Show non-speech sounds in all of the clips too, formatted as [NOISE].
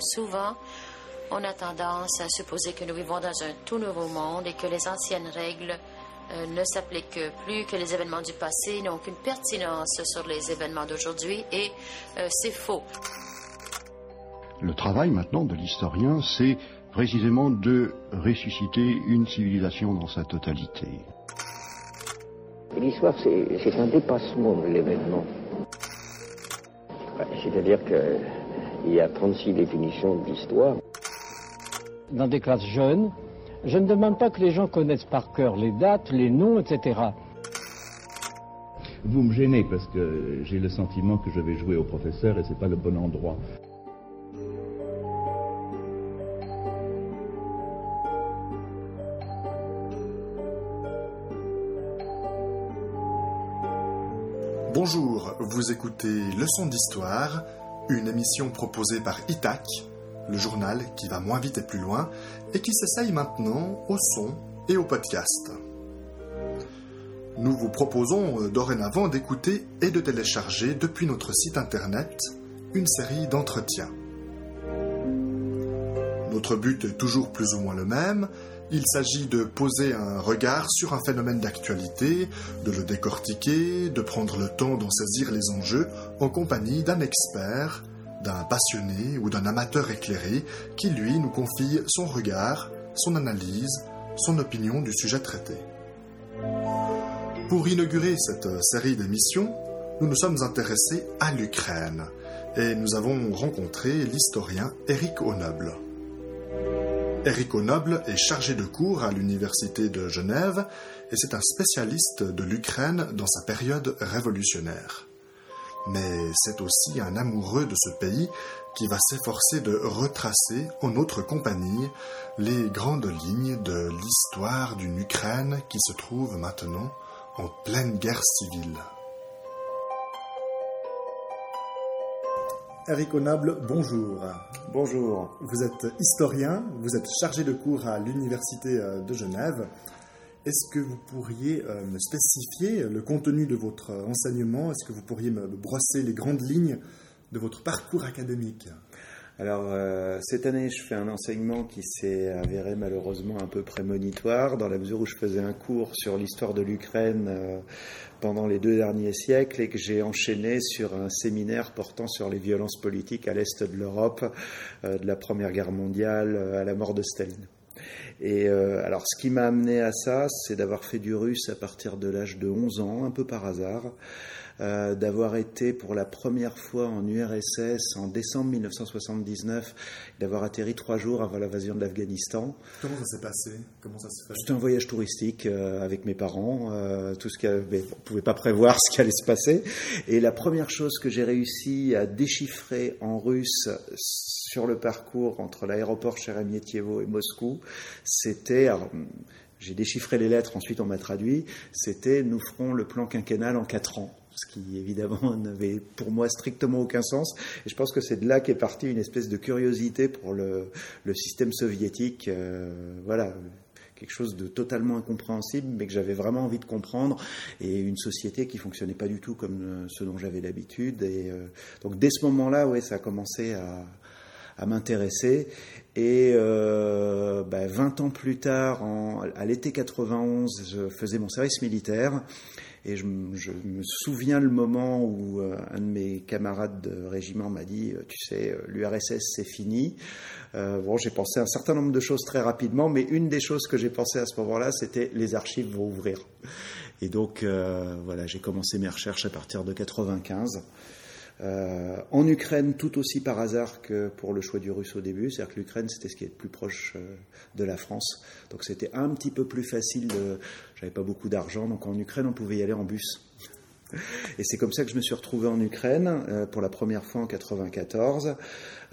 souvent, on a tendance à supposer que nous vivons dans un tout nouveau monde et que les anciennes règles euh, ne s'appliquent plus, que les événements du passé n'ont aucune pertinence sur les événements d'aujourd'hui et euh, c'est faux. Le travail maintenant de l'historien, c'est précisément de ressusciter une civilisation dans sa totalité. L'histoire, c'est un dépassement de l'événement. C'est-à-dire qu'il y a 36 définitions de l'histoire. Dans des classes jeunes, je ne demande pas que les gens connaissent par cœur les dates, les noms, etc. Vous me gênez parce que j'ai le sentiment que je vais jouer au professeur et ce n'est pas le bon endroit. Bonjour, vous écoutez Leçon d'histoire, une émission proposée par ITAC, le journal qui va moins vite et plus loin, et qui s'essaye maintenant au son et au podcast. Nous vous proposons euh, dorénavant d'écouter et de télécharger depuis notre site internet une série d'entretiens. Notre but est toujours plus ou moins le même, il s'agit de poser un regard sur un phénomène d'actualité, de le décortiquer, de prendre le temps d'en saisir les enjeux en compagnie d'un expert, d'un passionné ou d'un amateur éclairé qui, lui, nous confie son regard, son analyse, son opinion du sujet traité. Pour inaugurer cette série d'émissions, nous nous sommes intéressés à l'Ukraine et nous avons rencontré l'historien Éric Honoble. Éric Noble est chargé de cours à l'Université de Genève et c'est un spécialiste de l'Ukraine dans sa période révolutionnaire. Mais c'est aussi un amoureux de ce pays qui va s'efforcer de retracer en notre compagnie les grandes lignes de l'histoire d'une Ukraine qui se trouve maintenant en pleine guerre civile. Eric Onable, bonjour. Bonjour. Vous êtes historien, vous êtes chargé de cours à l'Université euh, de Genève. Est-ce que vous pourriez euh, me spécifier le contenu de votre enseignement? Est-ce que vous pourriez me brosser les grandes lignes de votre parcours académique? Alors, euh, cette année, je fais un enseignement qui s'est avéré malheureusement un peu prémonitoire, dans la mesure où je faisais un cours sur l'histoire de l'Ukraine euh, pendant les deux derniers siècles et que j'ai enchaîné sur un séminaire portant sur les violences politiques à l'est de l'Europe, euh, de la Première Guerre mondiale à la mort de Staline. Et alors, ce qui m'a amené à ça, c'est d'avoir fait du russe à partir de l'âge de 11 ans, un peu par hasard. Euh, d'avoir été pour la première fois en URSS en décembre 1979, d'avoir atterri trois jours avant l'invasion de l'Afghanistan. Comment ça s'est passé? Comment ça se fait? C'était un voyage touristique euh, avec mes parents. Euh, tout ce qui on ne pouvait pas prévoir ce qui allait se passer. Et la première chose que j'ai réussi à déchiffrer en russe sur le parcours entre l'aéroport Sheremetyevo et Moscou, c'était j'ai déchiffré les lettres, ensuite on m'a traduit, c'était nous ferons le plan quinquennal en quatre ans ce qui évidemment [LAUGHS] n'avait pour moi strictement aucun sens. Et je pense que c'est de là qu'est partie une espèce de curiosité pour le, système soviétique. Euh, voilà quelque chose de totalement incompréhensible, mais que j'avais vraiment envie de comprendre, et une société qui fonctionnait pas du tout comme euh, ce dont j'avais l'habitude. Et euh, donc dès ce moment-là, ouais, ça a commencé à, m'intéresser. Et 20 ben, ans plus tard, à l'été 91, je faisais mon service militaire. Et je, me souviens le moment où euh, un de mes camarades de régiment m'a dit, euh, tu sais, euh, l'URSS c'est fini. bon, j'ai pensé un certain nombre de choses très rapidement, mais une des choses que j'ai pensé à ce moment-là, c'était les archives vont ouvrir. Et donc, voilà, j'ai commencé mes recherches à partir de 95. Euh, en Ukraine, tout aussi par hasard que pour le choix du russe au début, c'est-à-dire que l'Ukraine, c'était ce qui est le plus proche euh, de la France. Donc c'était un petit peu plus facile. J'avais pas beaucoup d'argent, donc en Ukraine, on pouvait y aller en bus. Et c'est comme ça que je me suis retrouvé en Ukraine euh, pour la première fois en 94.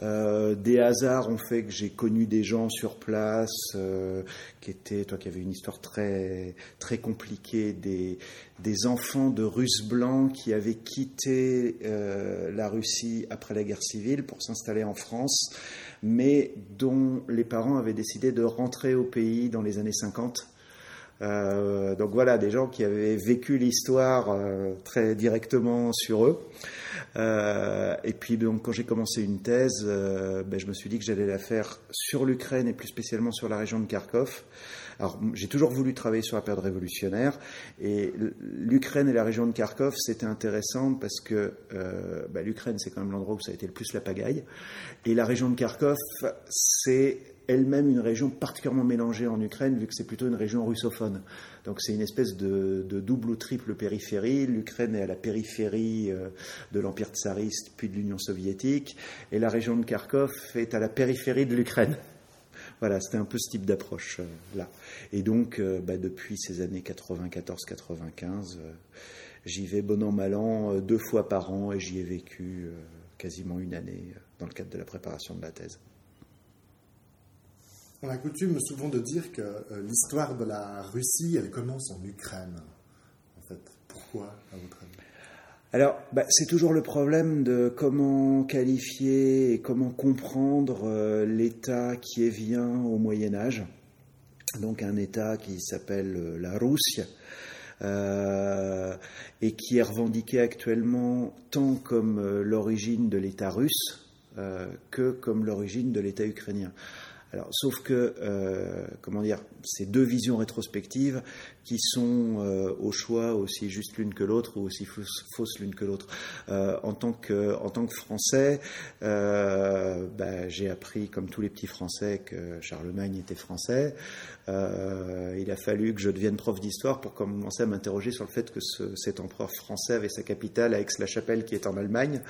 Euh, des hasards ont fait que j'ai connu des gens sur place euh, qui étaient, toi qui avais une histoire très très compliquée, des, des enfants de Russes blancs qui avaient quitté la Russie après la guerre civile pour s'installer en France, mais dont les parents avaient décidé de rentrer au pays dans les années 50 Euh, donc voilà, des gens qui avaient vécu l'histoire euh, très directement sur eux. Euh, et puis donc quand j'ai commencé une thèse, ben, je me suis dit que j'allais la faire sur l'Ukraine et plus spécialement sur la région de Kharkov. Alors j'ai toujours voulu travailler sur la période révolutionnaire et l'Ukraine et la région de Kharkov c'était intéressant parce que ben, l'Ukraine c'est quand même l'endroit où ça a été le plus la pagaille et la région de Kharkov c'est elle-même une région particulièrement mélangée en Ukraine, vu que c'est plutôt une région russophone. Donc c'est une espèce de, double ou triple périphérie. L'Ukraine est à la périphérie euh, de l'Empire tsariste, puis de l'Union soviétique, et la région de Kharkov est à la périphérie de l'Ukraine. Voilà, c'était un peu ce type d'approche euh, là. Et donc, euh, bah, depuis ces années 94-95, j'y vais bon an mal an deux fois par an et j'y ai vécu quasiment une année dans le cadre de la préparation de la thèse. On a coutume souvent de dire que euh, l'histoire de la Russie, elle commence en Ukraine. En fait, pourquoi, à votre avis? Alors, bah, c'est toujours le problème de comment qualifier et comment comprendre euh, l'État qui est vient au Moyen Âge. Donc un État qui s'appelle euh, la Russie et qui est revendiqué actuellement tant comme l'origine de l'État russe que comme l'origine de l'État ukrainien. Alors, sauf que, euh, comment dire, ces deux visions rétrospectives qui sont euh, au choix aussi juste l'une que l'autre ou aussi fausses l'une que l'autre. Euh, en, tant que, en tant que Français, bah, j'ai appris, comme tous les petits Français, que Charlemagne était français. il a fallu que je devienne prof d'histoire pour commencer à m'interroger sur le fait que cet empereur français avait sa capitale à Aix-la-Chapelle qui est en Allemagne.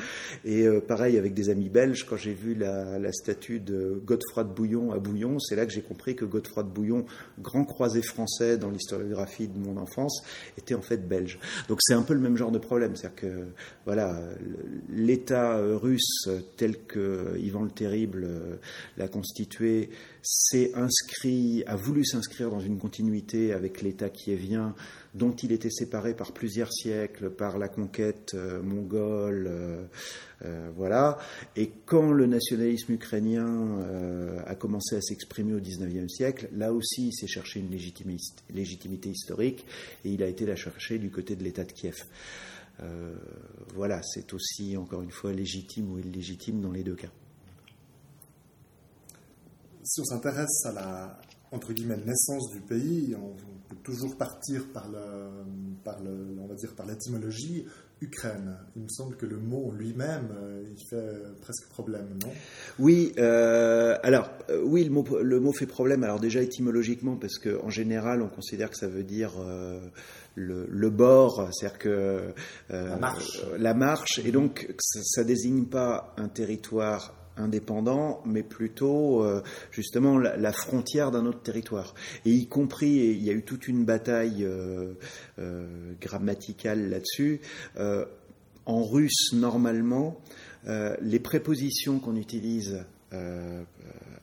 Et pareil avec des amis belges, quand j'ai vu la, la statue de Godefroy de Bouillon à Bouillon, c'est là que j'ai compris que Godefroy de Bouillon, grand croisé français dans l'historiographie de mon enfance, était en fait belge. Donc c'est un peu le même genre de problème, c'est-à-dire que voilà, l'État russe tel que Ivan le Terrible l'a constitué s'est inscrit, a voulu s'inscrire dans une continuité avec l'État qui est vient, dont il était séparé par plusieurs siècles, par la conquête euh, mongole, euh, euh, voilà. Et quand le nationalisme ukrainien a commencé à s'exprimer au XIXe siècle, là aussi, il s'est cherché une légitimité, historique et il a été la chercher du côté de l'État de Kiev. voilà, c'est aussi, encore une fois, légitime ou illégitime dans les deux cas si on s'intéresse à la entre guillemets naissance du pays, on peut toujours partir par le, par le on va dire par l'étymologie Ukraine. Il me semble que le mot lui-même, euh, il fait presque problème, non? Oui, euh, alors euh, oui, le mot, le mot fait problème. Alors déjà étymologiquement, parce qu'en général, on considère que ça veut dire le, le, bord, c'est-à-dire que la marche. la marche, et donc ça, ça désigne pas un territoire indépendant, mais plutôt euh, justement la, frontière d'un autre territoire. Et y compris, il y a eu toute une bataille euh, euh, grammaticale là-dessus. en russe, normalement, les prépositions qu'on utilise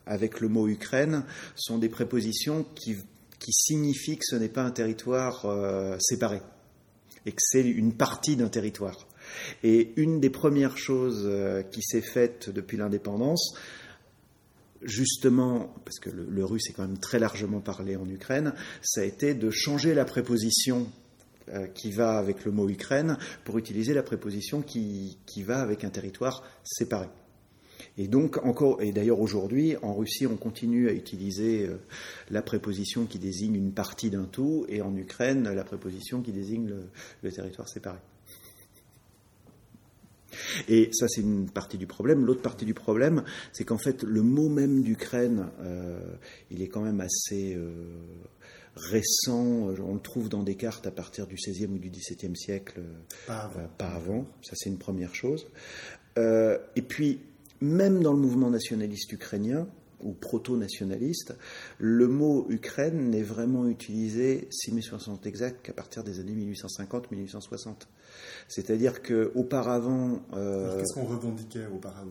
avec le mot Ukraine sont des prépositions qui, qui signifient que ce n'est pas un territoire séparé et que c'est une partie d'un territoire. Et une des premières choses euh, qui s'est faite depuis l'indépendance, justement, parce que le, russe est quand même très largement parlé en Ukraine, ça a été de changer la préposition euh, qui va avec le mot Ukraine pour utiliser la préposition qui, va avec un territoire séparé. Et donc, encore, et d'ailleurs aujourd'hui, en Russie, on continue à utiliser euh, la préposition qui désigne une partie d'un tout, et en Ukraine, la préposition qui désigne le territoire séparé. Et ça, c'est une partie du problème. L'autre partie du problème, c'est qu'en fait, le mot même d'Ukraine, euh, il est quand même assez euh, récent. On le trouve dans des cartes à partir du XVIe ou du XVIIe siècle, pas avant. pas avant. Ça, c'est une première chose. Euh, et puis, même dans le mouvement nationaliste ukrainien, ou proto-nationaliste, le mot Ukraine n'est vraiment utilisé, si mes 60 exact, qu'à partir des années 1850-1860. C'est-à-dire qu'auparavant. Euh, Qu'est-ce qu'on revendiquait auparavant?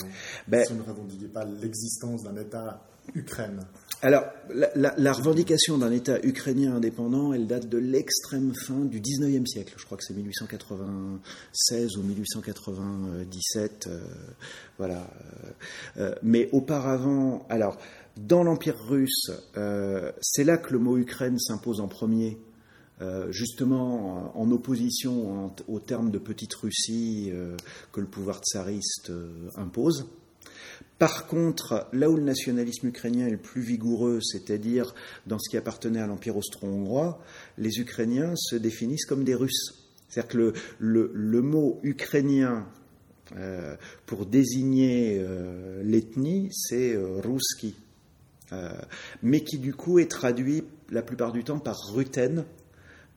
Ben, Si on ne revendiquait pas l'existence d'un État Ukraine alors, la, revendication d'un État ukrainien indépendant, elle date de l'extrême fin du 19e siècle. Je crois que c'est 1896 ou 1897. Euh, voilà. Euh, mais auparavant, alors, dans l'Empire russe, c'est là que le mot Ukraine s'impose en premier. Justement en opposition au terme de petite Russie que le pouvoir tsariste impose. Par contre, là où le nationalisme ukrainien est le plus vigoureux, c'est-à-dire dans ce qui appartenait à l'Empire austro-hongrois, les Ukrainiens se définissent comme des Russes. C'est-à-dire que le, mot ukrainien euh, pour désigner euh, l'ethnie, c'est euh, ruski, mais qui du coup est traduit la plupart du temps par ruten,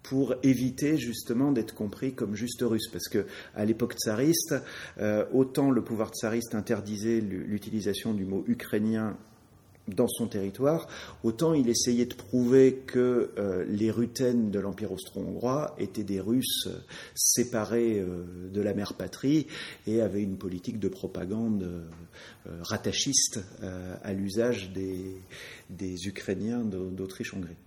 pour éviter justement d'être compris comme juste russe. Parce que à l'époque tsariste, euh, autant le pouvoir tsariste interdisait l'utilisation du mot ukrainien dans son territoire, autant il essayait de prouver que euh, les Rutènes de l'Empire austro-hongrois étaient des Russes séparés euh, de la mère patrie et avaient une politique de propagande rattachiste à l'usage des Ukrainiens d'Autriche-Hongrie.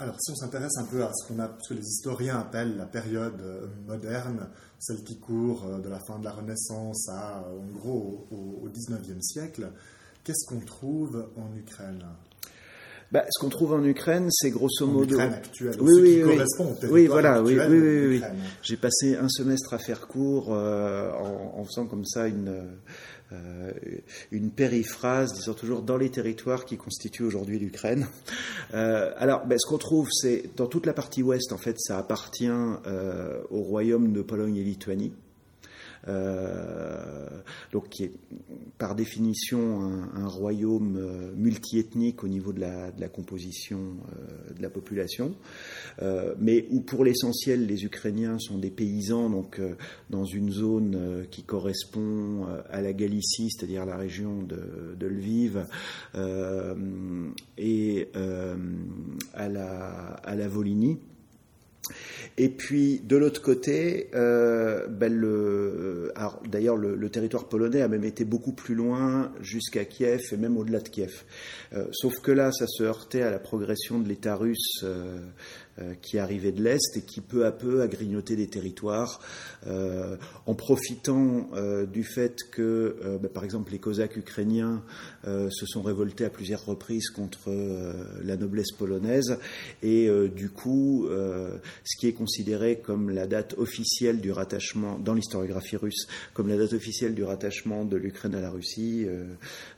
Alors, si on s'intéresse un peu à ce, qu'on a, ce que les historiens appellent la période euh, moderne, celle qui court euh, de la fin de la Renaissance à, en gros, au, XIXe siècle, qu'est-ce qu'on trouve en Ukraine? Bah, ce qu'on trouve en Ukraine, c'est grosso modo. Ukraine actuelle, oui, oui, oui. correspond oui, voilà, oui, oui, oui, oui. J'ai passé un semestre à faire court euh, en, en, faisant comme ça une, euh, une périphrase disant toujours dans les territoires qui constituent aujourd'hui l'Ukraine. [LAUGHS] Euh, alors, ben, ce qu'on trouve, c'est dans toute la partie ouest, en fait, ça appartient euh, au royaume de Pologne et Lituanie. Euh, donc qui est par définition un, royaume euh, multiethnique au niveau de la, composition euh, de la population, mais où pour l'essentiel les Ukrainiens sont des paysans, donc dans une zone qui correspond à la Galicie, c'est-à-dire la région de, de Lviv, et à la, à la Volhynie. Et puis de l'autre côté, euh, ben le, d'ailleurs le, territoire polonais a même été beaucoup plus loin jusqu'à Kiev et même au-delà de Kiev. Euh, sauf que là, ça se heurtait à la progression de l'État russe euh, euh, qui arrivait de l'Est et qui peu à peu a grignoté des territoires euh, en profitant euh, du fait que, bah, par exemple, les Cosaques ukrainiens se sont révoltés à plusieurs reprises contre la noblesse polonaise. Et du coup, ce qui est considéré comme la date officielle du rattachement, dans l'historiographie russe, comme la date officielle du rattachement de l'Ukraine à la Russie,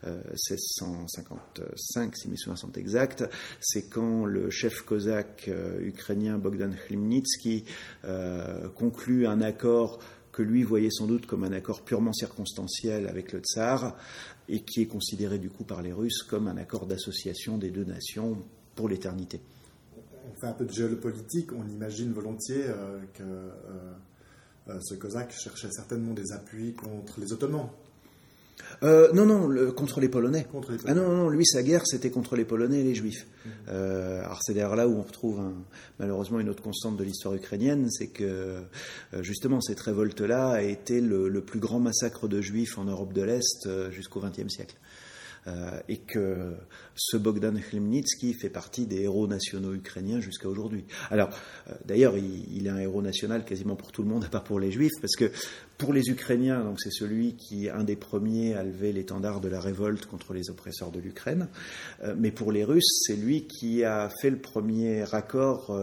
1655 si mes souvenirs sont exacts, c'est quand le chef cosaque ukrainien Bogdan Khmelnytsky euh, conclut un accord que lui voyait sans doute comme un accord purement circonstanciel avec le tsar et qui est considéré du coup par les Russes comme un accord d'association des deux nations pour l'éternité. On fait un peu de géopolitique, on imagine volontiers euh, que euh, ce Cosaque cherchait certainement des appuis contre les Ottomans. Euh, non, non, contre, les Polonais. Ah non, non, lui, sa guerre, c'était contre les Polonais et les Juifs. Mhm. Euh, alors c'est d'ailleurs là où on retrouve malheureusement une autre constante de l'histoire ukrainienne, c'est que euh, justement cette révolte-là a été le, le, plus grand massacre de Juifs en Europe de l'Est jusqu'au XXe siècle. Euh, et que ce Bogdan Khmelnytsky fait partie des héros nationaux ukrainiens jusqu'à aujourd'hui. Alors, euh, d'ailleurs, il, est un héros national quasiment pour tout le monde, à part pour les Juifs, parce que pour les Ukrainiens, donc c'est celui qui, un des premiers, a levé l'étendard de la révolte contre les oppresseurs de l'Ukraine, euh, mais pour les Russes, c'est lui qui a fait le premier accord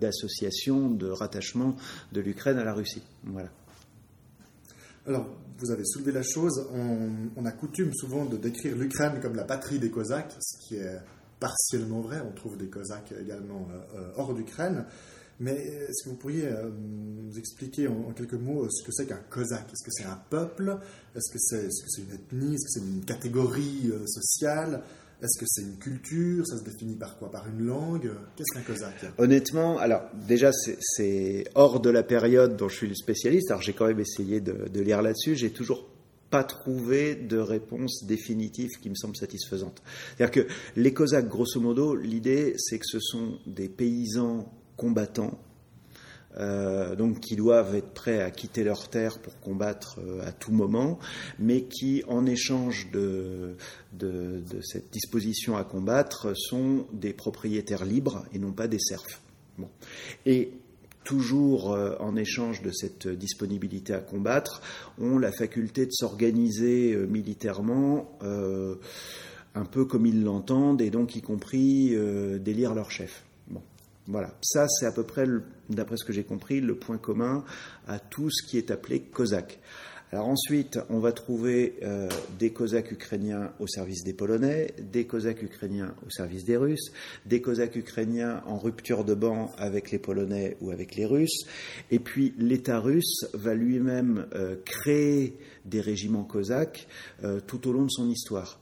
d'association, de, de rattachement de l'Ukraine à la Russie. Voilà. Alors, vous avez soulevé la chose. On, a coutume souvent de décrire l'Ukraine comme la patrie des Cosaques, ce qui est partiellement vrai. On trouve des Cosaques également euh, euh, hors d'Ukraine. Mais est-ce que vous pourriez euh, nous expliquer en, quelques mots ce que c'est qu'un Cosaque? Est-ce que c'est un peuple? Est-ce que c'est une ethnie? Est-ce que c'est une catégorie sociale? Est-ce que c'est une culture? Ça se définit par quoi? Par une langue? Qu'est-ce qu'un cosaque? Honnêtement, alors déjà, c'est hors de la période dont je suis le spécialiste. Alors j'ai quand même essayé de, lire là-dessus. J'ai toujours pas trouvé de réponse définitive qui me semble satisfaisante. C'est-à-dire que les Cosaques, grosso modo, l'idée, c'est que ce sont des paysans combattants euh, donc qui doivent être prêts à quitter leur terre pour combattre euh, à tout moment, mais qui, en échange de, cette disposition à combattre, sont des propriétaires libres et non pas des serfs. Et toujours euh, en échange de cette disponibilité à combattre, ont la faculté de s'organiser militairement un peu comme ils l'entendent, et donc y compris d'élire leur chef. Voilà. Ça, c'est à peu près, d'après ce que j'ai compris, le point commun à tout ce qui est appelé Cosaque. Alors ensuite, on va trouver euh, des Cosaques ukrainiens au service des Polonais, des Cosaques ukrainiens au service des Russes, des Cosaques ukrainiens en rupture de banc avec les Polonais ou avec les Russes, et puis l'État russe va lui-même euh, créer des régiments cosaques euh, tout au long de son histoire.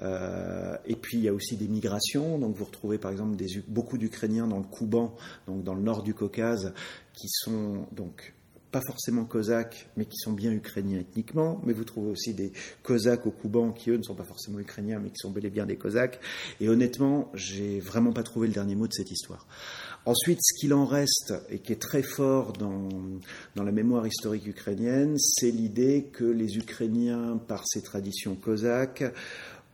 Et puis il y a aussi des migrations. Donc vous retrouvez par exemple beaucoup d'Ukrainiens dans le Kouban, donc dans le nord du Caucase, qui sont donc pas forcément cosaques, mais qui sont bien ukrainiens ethniquement, mais vous trouvez aussi des cosaques au Kouban qui, eux, ne sont pas forcément ukrainiens, mais qui sont bel et bien des cosaques. Et honnêtement, j'ai vraiment pas trouvé le dernier mot de cette histoire. Ensuite, ce qu'il en reste, et qui est très fort dans, dans la mémoire historique ukrainienne, c'est l'idée que les Ukrainiens, par ces traditions cosaques,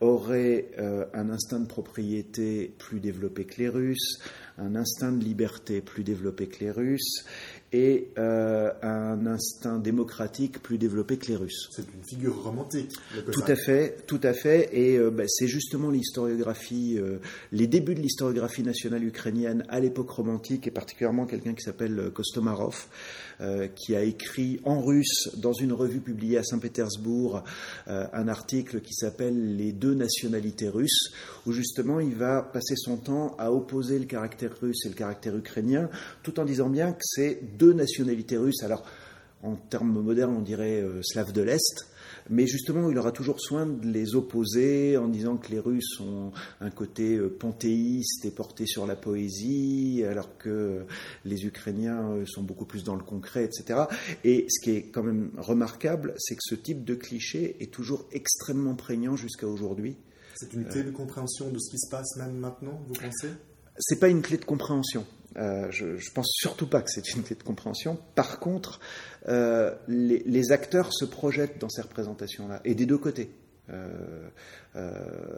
auraient euh, un instinct de propriété plus développé que les Russes, un instinct de liberté plus développé que les Russes, et euh, un instinct démocratique plus développé que les Russes. C'est une figure romantique. Tout à fait, tout à fait. Et euh, ben, c'est justement l'historiographie, euh, les débuts de l'historiographie nationale ukrainienne à l'époque romantique, et particulièrement quelqu'un qui s'appelle Kostomarov, qui a écrit en russe dans une revue publiée à Saint-Pétersbourg un article qui s'appelle Les deux nationalités russes, où justement il va passer son temps à opposer le caractère russe et le caractère ukrainien, tout en disant bien que c'est deux nationalités russes. Alors, en termes modernes, on dirait euh, slave de l'Est, mais justement, il aura toujours soin de les opposer en disant que les Russes ont un côté euh, panthéiste et porté sur la poésie, alors que les Ukrainiens euh, sont beaucoup plus dans le concret, etc. Et ce qui est quand même remarquable, c'est que ce type de cliché est toujours extrêmement prégnant jusqu'à aujourd'hui. C'est une clé de compréhension de ce qui se passe même maintenant, vous pensez? C'est pas une clé de compréhension. Euh, je, je pense surtout pas que c'est une clé de compréhension. Par contre, euh, les, les, acteurs se projettent dans ces représentations-là, et des deux côtés. Euh, euh,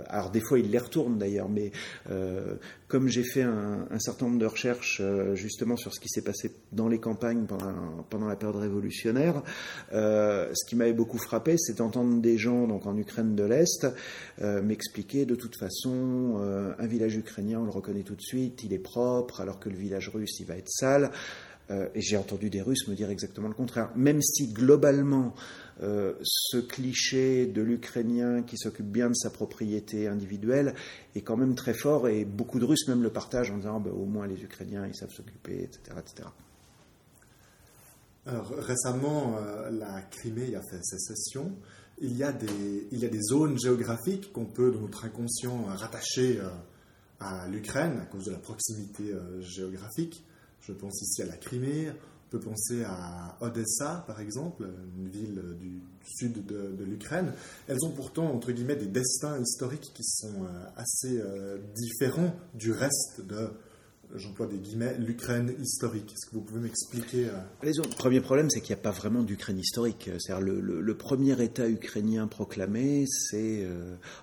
alors des fois, ils les retournent d'ailleurs, mais euh, comme j'ai fait un, un, certain nombre de recherches justement sur ce qui s'est passé dans les campagnes pendant, pendant la période révolutionnaire, ce qui m'avait beaucoup frappé, c'est d'entendre des gens donc en Ukraine de l'Est m'expliquer de toute façon, un village ukrainien, on le reconnaît tout de suite, il est propre, alors que le village russe, il va être sale. Et j'ai entendu des Russes me dire exactement le contraire. Même si globalement, euh, ce cliché de l'Ukrainien qui s'occupe bien de sa propriété individuelle est quand même très fort et beaucoup de Russes même le partagent en disant bah, au moins les Ukrainiens ils savent s'occuper, etc., etc. Alors récemment, euh, la Crimée a fait sécession. Il y a des, il y a des zones géographiques qu'on peut, dans notre inconscient, rattacher euh, à l'Ukraine à cause de la proximité géographique. Je pense ici à la Crimée, peut penser à Odessa, par exemple, une ville du sud de, l'Ukraine. Elles ont pourtant, entre guillemets, des destins historiques qui sont euh, assez euh, différents du reste de, j'emploie des guillemets, l'Ukraine historique. Est-ce que vous pouvez m'expliquer euh, Le premier problème, c'est qu'il n'y a pas vraiment d'Ukraine historique. cest le, le, premier État ukrainien proclamé, c'est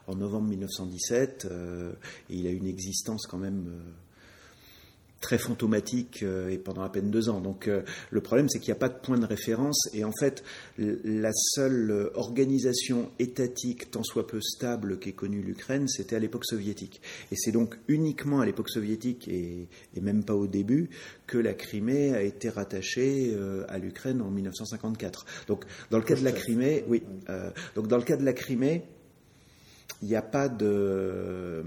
en novembre 1917, et il a une existence quand même très fantomatique euh, et pendant à peine deux ans. Donc euh, le problème, c'est qu'il n'y a pas de point de référence et en fait, la seule euh, organisation étatique, tant soit peu stable, qu'ait connue l'Ukraine, c'était à l'époque soviétique. Et c'est donc uniquement à l'époque soviétique et, et, même pas au début que la Crimée a été rattachée à l'Ukraine en 1954. Donc dans le cas de la Crimée, oui. donc dans le cas de la Crimée, il n'y a pas de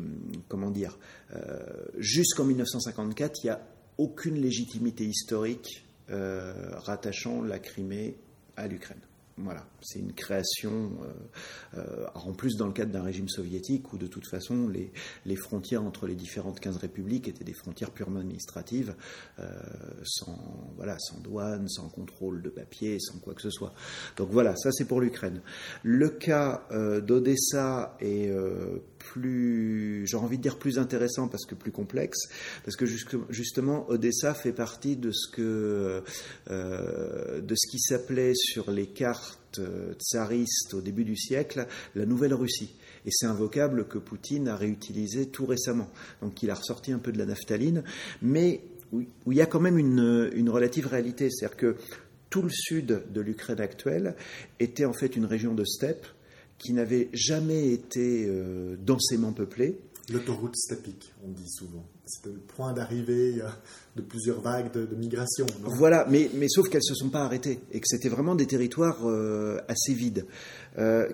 comment dire euh, jusqu'en 1954, il n'y a aucune légitimité historique euh, rattachant la Crimée à l'Ukraine. Voilà, c'est une création, euh, euh, en plus dans le cadre d'un régime soviétique où de toute façon les, les, frontières entre les différentes 15 républiques étaient des frontières purement administratives, euh, sans, voilà, sans douane, sans contrôle de papier, sans quoi que ce soit. Donc voilà, ça c'est pour l'Ukraine. Le cas d'Odessa est plus, j'ai envie de dire plus intéressant parce que plus complexe, parce que justement Odessa fait partie de ce que, de ce qui s'appelait sur les cartes euh, tsariste au début du siècle, la Nouvelle Russie. Et c'est un vocable que Poutine a réutilisé tout récemment. Donc il a ressorti un peu de la naphtaline, mais où, il y a quand même une, une relative réalité. C'est-à-dire que tout le sud de l'Ukraine actuelle était en fait une région de steppe qui n'avait jamais été densément peuplée. L'autoroute steppique, on dit souvent. C'était le point d'arrivée de plusieurs vagues de, migration. voilà, mais, sauf qu'elles ne se sont pas arrêtées et que c'était vraiment des territoires assez vides,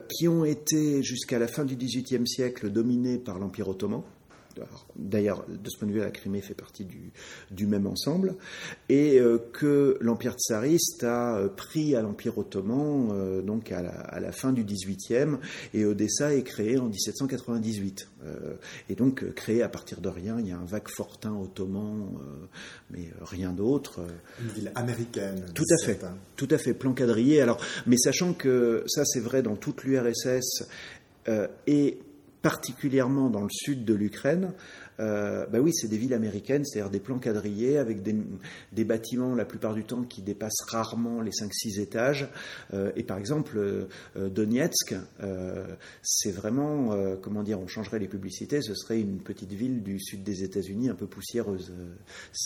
qui ont été jusqu'à la fin du XVIIIe siècle dominés par l'Empire ottoman. D'ailleurs, de ce point de vue, la Crimée fait partie du, du même ensemble, et euh, que l'Empire tsariste a euh, pris à l'Empire ottoman euh, donc à la, à la, fin du XVIIIe, et Odessa est créée en 1798. et donc créée à partir de rien, il y a un vague fortin ottoman, mais rien d'autre. Une ville américaine. Tout à fait, tout à fait, plan quadrillé. Alors, mais sachant que ça c'est vrai dans toute l'URSS, et particulièrement dans le sud de l'Ukraine, euh, bah oui, c'est des villes américaines, c'est-à-dire des plans quadrillés avec des, bâtiments la plupart du temps qui dépassent rarement les 5-6 étages. Euh, et par exemple, euh, Donetsk, c'est vraiment, comment dire, on changerait les publicités, ce serait une petite ville du sud des États-Unis un peu poussiéreuse.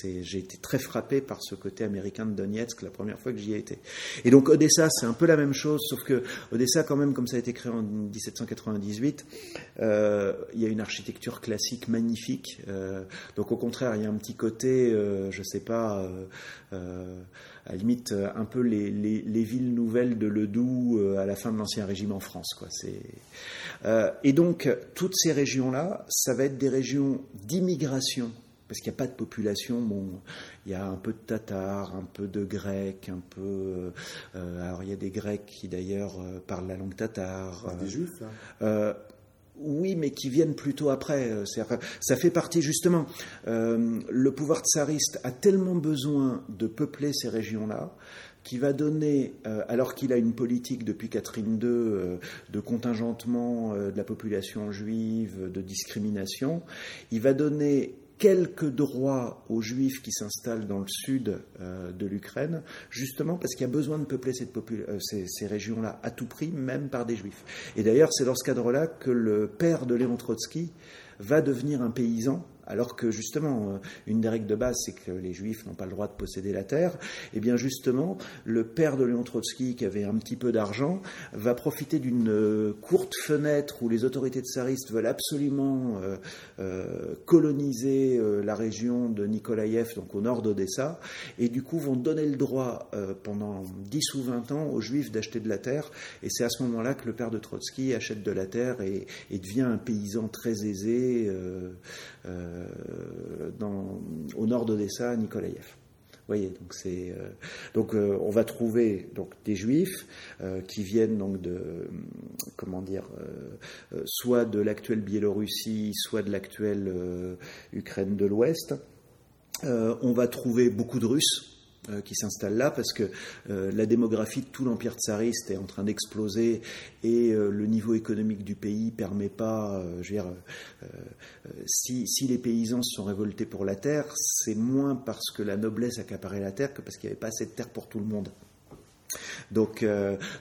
j'ai été très frappé par ce côté américain de Donetsk la première fois que j'y ai été. Et donc Odessa, c'est un peu la même chose, sauf que Odessa, quand même, comme ça a été créé en 1798, il y a une architecture classique magnifique euh, donc au contraire, il y a un petit côté, euh, je ne sais pas, euh, à la limite un peu les, villes nouvelles de Ledoux à la fin de l'Ancien Régime en France. Quoi. et donc toutes ces régions-là, ça va être des régions d'immigration parce qu'il n'y a pas de population. Bon, il y a un peu de Tatars, un peu de Grecs, un peu. alors il y a des Grecs qui d'ailleurs parlent la langue tatar. Des Juifs. Hein. Oui, mais qui viennent plutôt après. Euh, ça fait partie justement. Euh, le pouvoir tsariste a tellement besoin de peupler ces régions-là qui va donner, euh, alors qu'il a une politique depuis Catherine II de contingentement de la population juive, de discrimination, il va donner quelques droits aux juifs qui s'installent dans le sud euh, de l'Ukraine, justement parce qu'il y a besoin de peupler euh, ces, régions-là à tout prix, même par des juifs. Et d'ailleurs, c'est dans ce cadre-là que le père de Léon Trotsky va devenir un paysan alors que justement, euh, une des règles de base, c'est que les juifs n'ont pas le droit de posséder la terre, et eh bien justement, le père de Léon Trotsky, qui avait un petit peu d'argent, va profiter d'une euh, courte fenêtre où les autorités tsaristes veulent absolument euh, coloniser la région de Nikolaïev, donc au nord d'Odessa, et du coup vont donner le droit pendant 10 ou 20 ans aux juifs d'acheter de la terre, et c'est à ce moment-là que le père de Trotsky achète de la terre et, devient un paysan très aisé. Dans, au nord d'Odessa, à Nikolaïev. Donc euh, euh, on va trouver des juifs qui viennent de comment dire soit de l'actuelle Biélorussie, soit de l'actuelle Ukraine de l'Ouest. on va trouver beaucoup de Russes euh, qui s'installe là parce que euh, la démographie de tout l'empire tsariste est en train d'exploser et euh, le niveau économique du pays permet pas, si, si, les paysans se sont révoltés pour la terre, c'est moins parce que la noblesse accaparait la terre que parce qu'il n'y avait pas assez de terre pour tout le monde. Donc,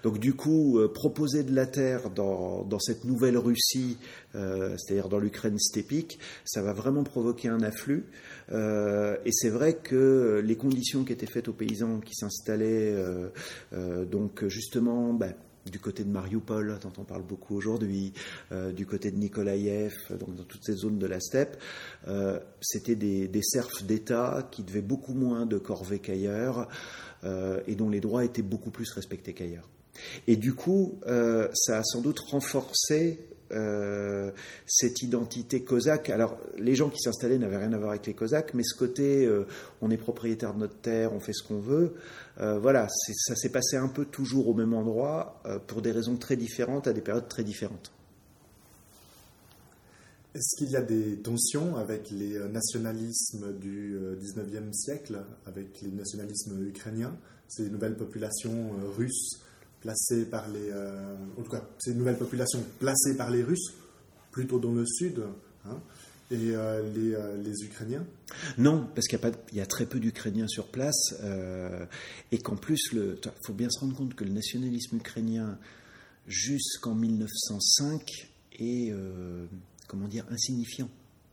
donc du coup, proposer de la terre dans, dans cette nouvelle Russie, c'est-à-dire dans l'Ukraine stépique, ça va vraiment provoquer un afflux. Euh, et c'est vrai que les conditions qui étaient faites aux paysans qui s'installaient, euh, euh, donc justement, bah, du côté de Mariupol, dont on parle beaucoup aujourd'hui, du côté de Nikolaïev, donc dans toutes ces zones de la steppe, c'était des, des serfs d'État qui devaient beaucoup moins de corvées qu'ailleurs et dont les droits étaient beaucoup plus respectés qu'ailleurs. Et du coup, ça a sans doute renforcé euh, cette identité cosaque. Alors, les gens qui s'installaient n'avaient rien à voir avec les cosaques, mais ce côté, euh, on est propriétaire de notre terre, on fait ce qu'on veut, euh, voilà, ça s'est passé un peu toujours au même endroit, pour des raisons très différentes, à des périodes très différentes. Est-ce qu'il y a des tensions avec les nationalismes du 19e siècle, avec les nationalismes ukrainiens, ces nouvelles populations russes placées par les, euh, en tout cas, ces nouvelles populations placées par les Russes, plutôt dans le sud, hein, et euh, les, euh, Ukrainiens? Non, parce qu'il y, y a très peu d'Ukrainiens sur place, et qu'en plus, il faut bien se rendre compte que le nationalisme ukrainien, jusqu'en 1905, est, comment dire, insignifiant.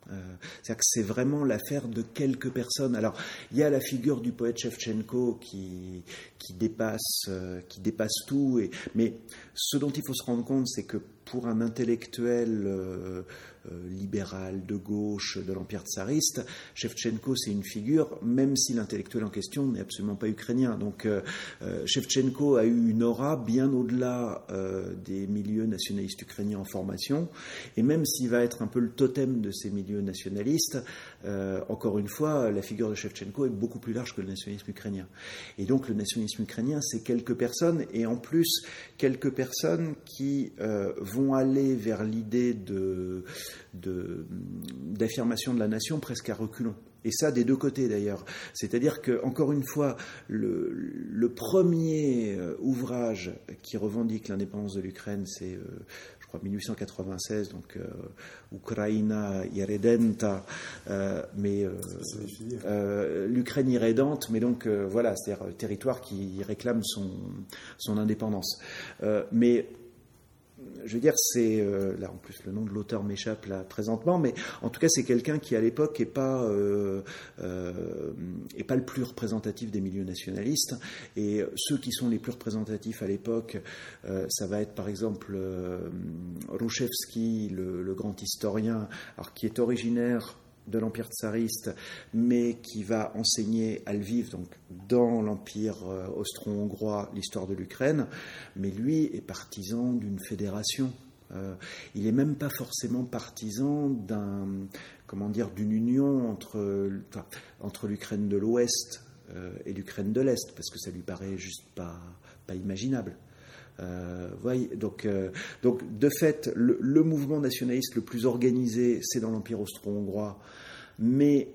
Euh, c'est-à-dire que c'est vraiment l'affaire de quelques personnes. Alors, il y a la figure du poète Shevchenko qui, qui, dépasse, euh, qui dépasse tout, mais ce dont il faut se rendre compte, c'est que pour un intellectuel euh, libéral de gauche de l'empire tsariste, Shevchenko c'est une figure, même si l'intellectuel en question n'est absolument pas ukrainien. Donc euh, Shevchenko a eu une aura bien au-delà des milieux nationalistes ukrainiens en formation, et même s'il va être un peu le totem de ces milieux nationalistes, encore une fois, la figure de Shevchenko est beaucoup plus large que le nationalisme ukrainien. Et donc le nationalisme ukrainien, c'est quelques personnes, et en plus quelques personnes qui vont aller vers l'idée de, d'affirmation de, la nation presque à reculons. Et ça des deux côtés d'ailleurs. C'est-à-dire que, encore une fois, le, premier euh, ouvrage qui revendique l'indépendance de l'Ukraine, c'est, euh, je crois, 1896, donc euh, Ukraina irredenta, mais l'Ukraine irrédente, mais donc voilà, c'est-à-dire territoire qui réclame son, son indépendance. mais je veux dire, c'est euh, là en plus le nom de l'auteur m'échappe là présentement, mais en tout cas c'est quelqu'un qui à l'époque est pas euh, euh, pas le plus représentatif des milieux nationalistes. Et ceux qui sont les plus représentatifs à l'époque, ça va être par exemple Rouchevski, le, le, grand historien, alors qui est originaire de l'Empire tsariste, mais qui va enseigner à Lviv, donc dans l'Empire euh, austro-hongrois, l'histoire de l'Ukraine. Mais lui est partisan d'une fédération. Euh, il n'est même pas forcément partisan d'un, comment dire, d'une union entre, l'Ukraine de l'Ouest euh, et l'Ukraine de l'Est, parce que ça lui paraît juste pas imaginable. Voyez, donc, donc, de fait, le, mouvement nationaliste le plus organisé, c'est dans l'Empire austro-hongrois, mais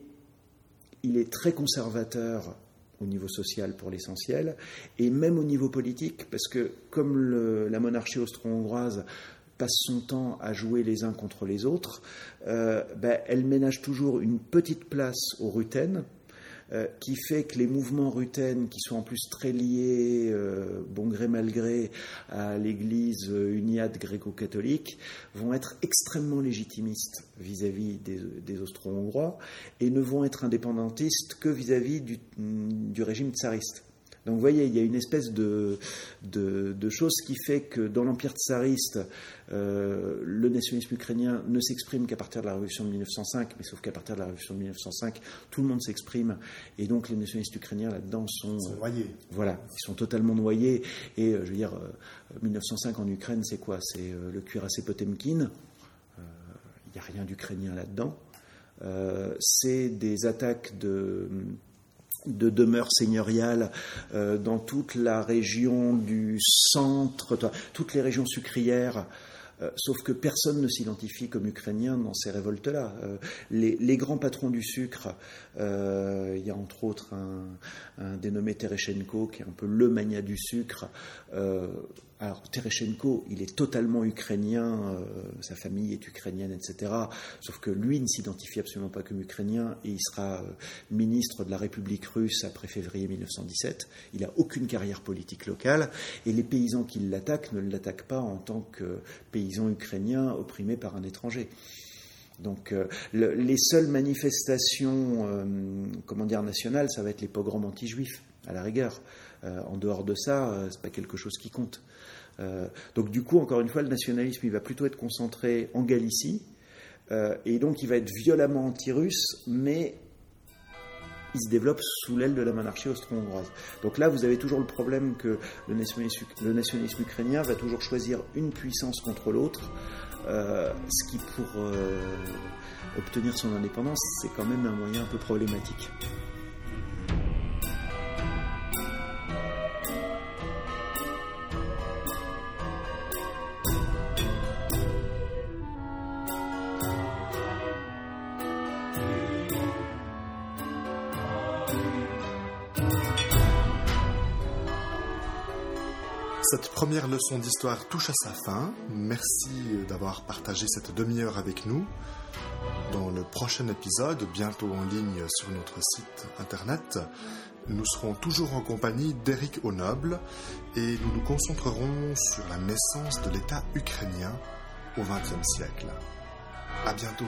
il est très conservateur au niveau social pour l'essentiel, et même au niveau politique, parce que comme la monarchie austro-hongroise passe son temps à jouer les uns contre les autres, euh, ben, elle ménage toujours une petite place aux Rutènes, euh, qui fait que les mouvements rutènes, qui sont en plus très liés, euh, bon gré mal gré, à l'Église uniate gréco-catholique, vont être extrêmement légitimistes vis-à-vis des, Austro-Hongrois et ne vont être indépendantistes que vis-à-vis du régime tsariste. Donc vous voyez, il y a une espèce de, de, chose qui fait que dans l'Empire tsariste, euh, le nationalisme ukrainien ne s'exprime qu'à partir de la révolution de 1905, mais sauf qu'à partir de la révolution de 1905, tout le monde s'exprime, et donc les nationalistes ukrainiens là-dedans sont, noyés. Voilà, ils sont totalement noyés. Et euh, je veux dire, 1905 euh, en Ukraine, c'est quoi? C'est le cuirassé Potemkin. Il n'y a rien d'ukrainien là-dedans. c'est des attaques de de demeures seigneuriales euh, dans toute la région du centre, toutes les régions sucrières. Euh, sauf que personne ne s'identifie comme ukrainien dans ces révoltes-là. Euh, les, grands patrons du sucre, il y a entre autres un, un, dénommé Tereshenko, qui est un peu le mania du sucre, alors Tereshenko, il est totalement ukrainien, euh, sa famille est ukrainienne, etc. Sauf que lui ne s'identifie absolument pas comme ukrainien et il sera euh, ministre de la République russe après février 1917. Il n'a aucune carrière politique locale et les paysans qui l'attaquent ne l'attaquent pas en tant que paysan ukrainien opprimé par un étranger. Donc euh, les seules manifestations, comment dire, nationales, ça va être les pogroms anti-juifs, à la rigueur. En dehors de ça, c'est pas quelque chose qui compte. Euh, donc du coup, encore une fois, le nationalisme, il va plutôt être concentré en Galicie, euh, et donc il va être violemment anti-russe, mais il se développe sous l'aile de la monarchie austro-hongroise. Donc là, vous avez toujours le problème que le nationalisme, ukrainien va toujours choisir une puissance contre l'autre, euh, ce qui pour obtenir son indépendance, c'est quand même un moyen un peu problématique. Cette première leçon d'histoire touche à sa fin. Merci d'avoir partagé cette demi-heure avec nous. Dans le prochain épisode, bientôt en ligne sur notre site internet, nous serons toujours en compagnie d'Éric Honoble et nous nous concentrerons sur la naissance de l'État ukrainien au XXe siècle. À bientôt.